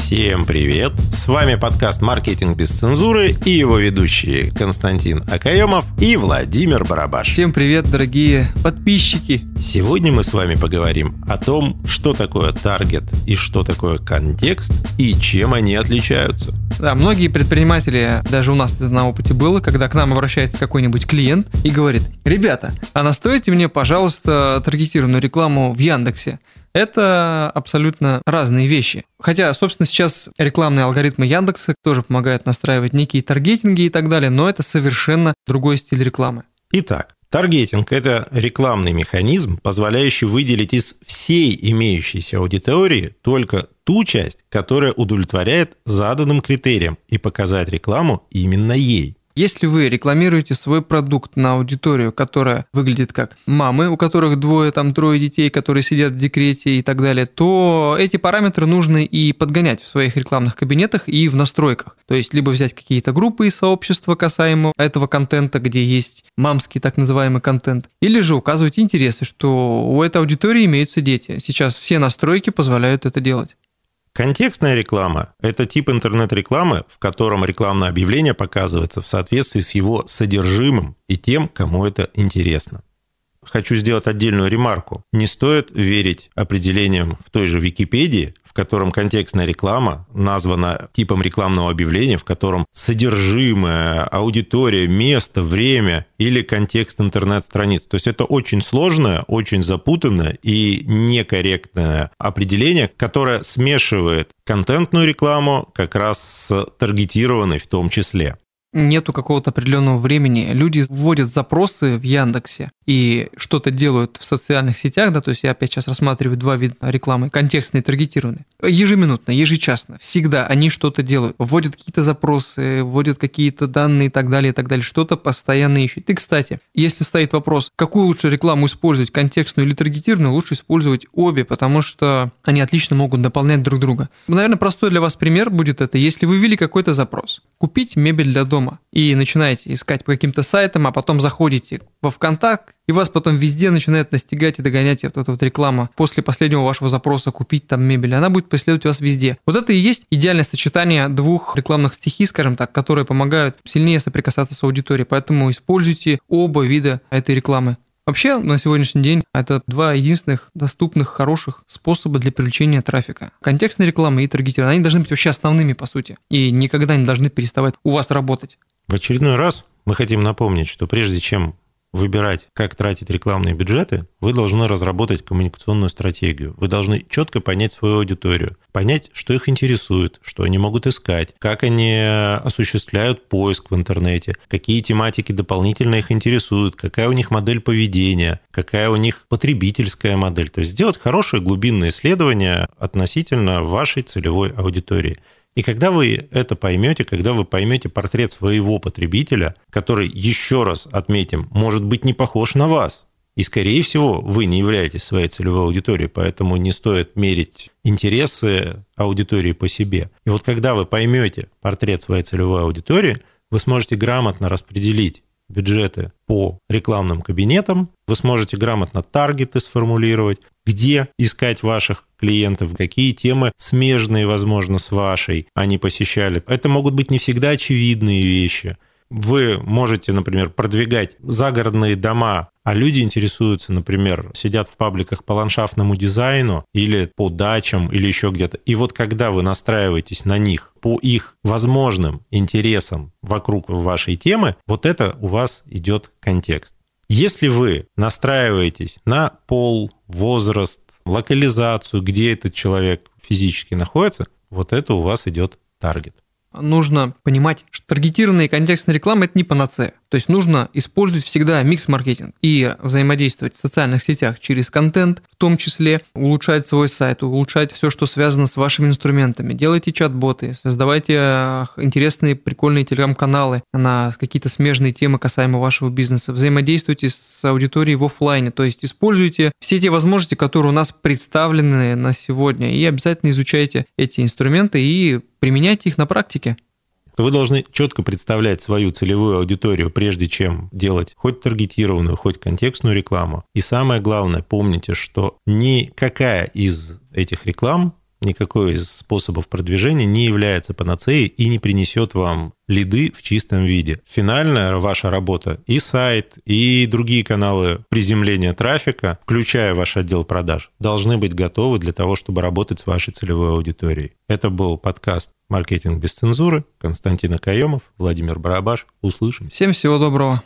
Всем привет! С вами подкаст «Маркетинг без цензуры» и его ведущие Константин Акаемов и Владимир Барабаш. Всем привет, дорогие подписчики! Сегодня мы с вами поговорим о том, что такое таргет и что такое контекст и чем они отличаются. Да, многие предприниматели, даже у нас это на опыте было, когда к нам обращается какой-нибудь клиент и говорит, ребята, а настроите мне, пожалуйста, таргетированную рекламу в Яндексе. Это абсолютно разные вещи. Хотя, собственно, сейчас рекламные алгоритмы Яндекса тоже помогают настраивать некие таргетинги и так далее, но это совершенно другой стиль рекламы. Итак, Таргетинг – это рекламный механизм, позволяющий выделить из всей имеющейся аудитории только ту часть, которая удовлетворяет заданным критериям и показать рекламу именно ей. Если вы рекламируете свой продукт на аудиторию, которая выглядит как мамы, у которых двое, там, трое детей, которые сидят в декрете и так далее, то эти параметры нужно и подгонять в своих рекламных кабинетах и в настройках. То есть, либо взять какие-то группы из сообщества касаемо этого контента, где есть мамский так называемый контент, или же указывать интересы, что у этой аудитории имеются дети. Сейчас все настройки позволяют это делать. Контекстная реклама – это тип интернет-рекламы, в котором рекламное объявление показывается в соответствии с его содержимым и тем, кому это интересно. Хочу сделать отдельную ремарку. Не стоит верить определениям в той же Википедии, в котором контекстная реклама названа типом рекламного объявления, в котором содержимое, аудитория, место, время или контекст интернет-страниц. То есть это очень сложное, очень запутанное и некорректное определение, которое смешивает контентную рекламу как раз с таргетированной в том числе нету какого-то определенного времени. Люди вводят запросы в Яндексе и что-то делают в социальных сетях, да, то есть я опять сейчас рассматриваю два вида рекламы, контекстные и таргетированные. Ежеминутно, ежечасно, всегда они что-то делают, вводят какие-то запросы, вводят какие-то данные и так далее, и так далее, что-то постоянно ищут. И, кстати, если стоит вопрос, какую лучше рекламу использовать, контекстную или таргетированную, лучше использовать обе, потому что они отлично могут дополнять друг друга. Наверное, простой для вас пример будет это, если вы ввели какой-то запрос, купить мебель для дома, дома и начинаете искать по каким-то сайтам, а потом заходите во ВКонтакт, и вас потом везде начинает настигать и догонять вот эта вот реклама после последнего вашего запроса купить там мебель. Она будет преследовать вас везде. Вот это и есть идеальное сочетание двух рекламных стихий, скажем так, которые помогают сильнее соприкасаться с аудиторией. Поэтому используйте оба вида этой рекламы. Вообще, на сегодняшний день это два единственных доступных, хороших способа для привлечения трафика. Контекстная реклама и таргетирование, они должны быть вообще основными, по сути, и никогда не должны переставать у вас работать. В очередной раз мы хотим напомнить, что прежде чем выбирать, как тратить рекламные бюджеты, вы должны разработать коммуникационную стратегию. Вы должны четко понять свою аудиторию, понять, что их интересует, что они могут искать, как они осуществляют поиск в интернете, какие тематики дополнительно их интересуют, какая у них модель поведения, какая у них потребительская модель. То есть сделать хорошее глубинное исследование относительно вашей целевой аудитории. И когда вы это поймете, когда вы поймете портрет своего потребителя, который, еще раз отметим, может быть не похож на вас, и, скорее всего, вы не являетесь своей целевой аудиторией, поэтому не стоит мерить интересы аудитории по себе. И вот когда вы поймете портрет своей целевой аудитории, вы сможете грамотно распределить бюджеты по рекламным кабинетам, вы сможете грамотно таргеты сформулировать, где искать ваших клиентов, какие темы смежные, возможно, с вашей они посещали. Это могут быть не всегда очевидные вещи. Вы можете, например, продвигать загородные дома, а люди интересуются, например, сидят в пабликах по ландшафтному дизайну или по дачам или еще где-то. И вот когда вы настраиваетесь на них по их возможным интересам вокруг вашей темы, вот это у вас идет контекст. Если вы настраиваетесь на пол, возраст, локализацию, где этот человек физически находится, вот это у вас идет таргет нужно понимать, что таргетированная и контекстная реклама – это не панацея. То есть нужно использовать всегда микс-маркетинг и взаимодействовать в социальных сетях через контент, в том числе улучшать свой сайт, улучшать все, что связано с вашими инструментами. Делайте чат-боты, создавайте интересные, прикольные телеграм-каналы на какие-то смежные темы касаемо вашего бизнеса. Взаимодействуйте с аудиторией в офлайне, то есть используйте все те возможности, которые у нас представлены на сегодня, и обязательно изучайте эти инструменты и применяйте их на практике то вы должны четко представлять свою целевую аудиторию, прежде чем делать хоть таргетированную, хоть контекстную рекламу. И самое главное, помните, что никакая из этих реклам никакой из способов продвижения не является панацеей и не принесет вам лиды в чистом виде. Финальная ваша работа и сайт, и другие каналы приземления трафика, включая ваш отдел продаж, должны быть готовы для того, чтобы работать с вашей целевой аудиторией. Это был подкаст «Маркетинг без цензуры». Константин Акаемов, Владимир Барабаш. Услышимся. Всем всего доброго.